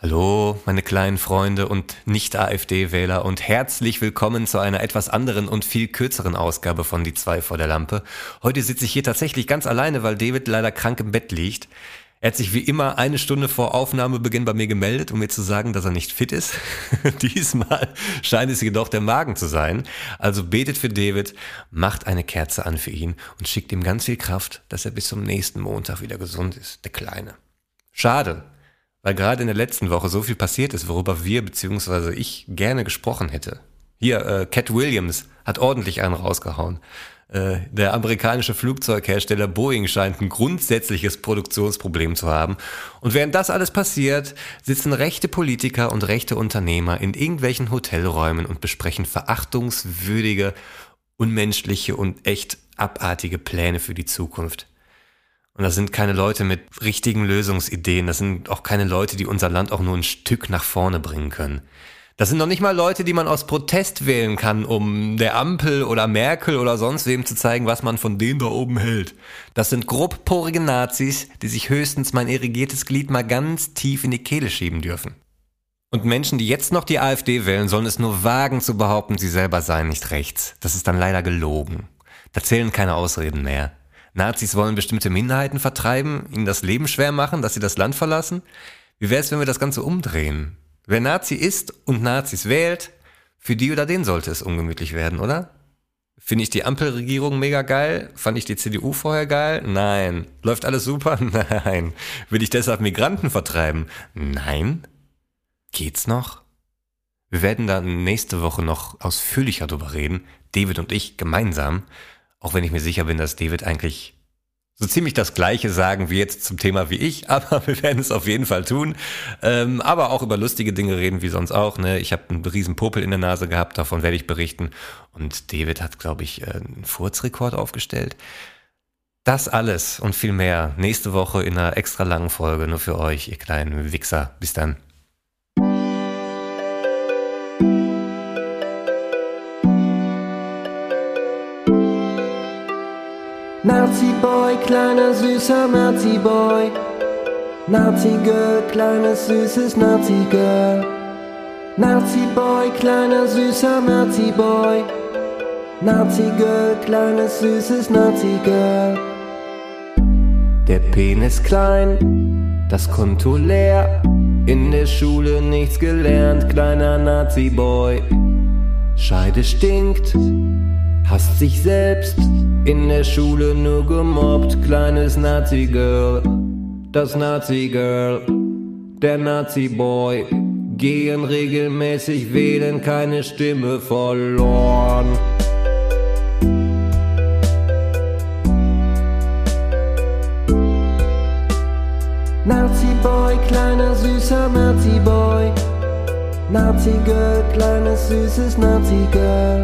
Hallo, meine kleinen Freunde und Nicht-AfD-Wähler und herzlich willkommen zu einer etwas anderen und viel kürzeren Ausgabe von Die zwei vor der Lampe. Heute sitze ich hier tatsächlich ganz alleine, weil David leider krank im Bett liegt. Er hat sich wie immer eine Stunde vor Aufnahmebeginn bei mir gemeldet, um mir zu sagen, dass er nicht fit ist. Diesmal scheint es jedoch der Magen zu sein. Also betet für David, macht eine Kerze an für ihn und schickt ihm ganz viel Kraft, dass er bis zum nächsten Montag wieder gesund ist, der Kleine. Schade, weil gerade in der letzten Woche so viel passiert ist, worüber wir bzw. ich gerne gesprochen hätte. Hier, äh, Cat Williams hat ordentlich einen rausgehauen. Äh, der amerikanische Flugzeughersteller Boeing scheint ein grundsätzliches Produktionsproblem zu haben. Und während das alles passiert, sitzen rechte Politiker und rechte Unternehmer in irgendwelchen Hotelräumen und besprechen verachtungswürdige, unmenschliche und echt abartige Pläne für die Zukunft. Und das sind keine Leute mit richtigen Lösungsideen. Das sind auch keine Leute, die unser Land auch nur ein Stück nach vorne bringen können. Das sind noch nicht mal Leute, die man aus Protest wählen kann, um der Ampel oder Merkel oder sonst wem zu zeigen, was man von denen da oben hält. Das sind grobporige Nazis, die sich höchstens mein irrigiertes Glied mal ganz tief in die Kehle schieben dürfen. Und Menschen, die jetzt noch die AfD wählen, sollen es nur wagen zu behaupten, sie selber seien nicht rechts. Das ist dann leider gelogen. Da zählen keine Ausreden mehr. Nazis wollen bestimmte Minderheiten vertreiben, ihnen das Leben schwer machen, dass sie das Land verlassen. Wie wäre es, wenn wir das Ganze umdrehen? Wer Nazi ist und Nazis wählt, für die oder den sollte es ungemütlich werden, oder? Finde ich die Ampelregierung mega geil? Fand ich die CDU vorher geil? Nein. Läuft alles super? Nein. Will ich deshalb Migranten vertreiben? Nein. Geht's noch? Wir werden da nächste Woche noch ausführlicher drüber reden, David und ich gemeinsam. Auch wenn ich mir sicher bin, dass David eigentlich so ziemlich das Gleiche sagen wie jetzt zum Thema wie ich, aber wir werden es auf jeden Fall tun. Ähm, aber auch über lustige Dinge reden wie sonst auch. Ne? Ich habe einen riesen Popel in der Nase gehabt, davon werde ich berichten. Und David hat, glaube ich, äh, einen Furzrekord aufgestellt. Das alles und viel mehr nächste Woche in einer extra langen Folge nur für euch, ihr kleinen Wichser. Bis dann. Nazi-Boy, kleiner süßer Nazi-Boy. Nazi-Girl, kleines süßes Nazi-Girl. Nazi-Boy, kleiner süßer Nazi-Boy. Nazi-Girl, kleines süßes Nazi-Girl. Der Penis klein, das Konto leer. In der Schule nichts gelernt, kleiner Nazi-Boy. Scheide stinkt, hasst sich selbst, in der Schule nur gemobbt, kleines Nazi-Girl, das Nazi-Girl, der Nazi-Boy, gehen regelmäßig wählen, keine Stimme verloren. Nazi-Boy, kleiner süßer Nazi-Boy, Nazi-Girl, kleines süßes Nazi-Girl.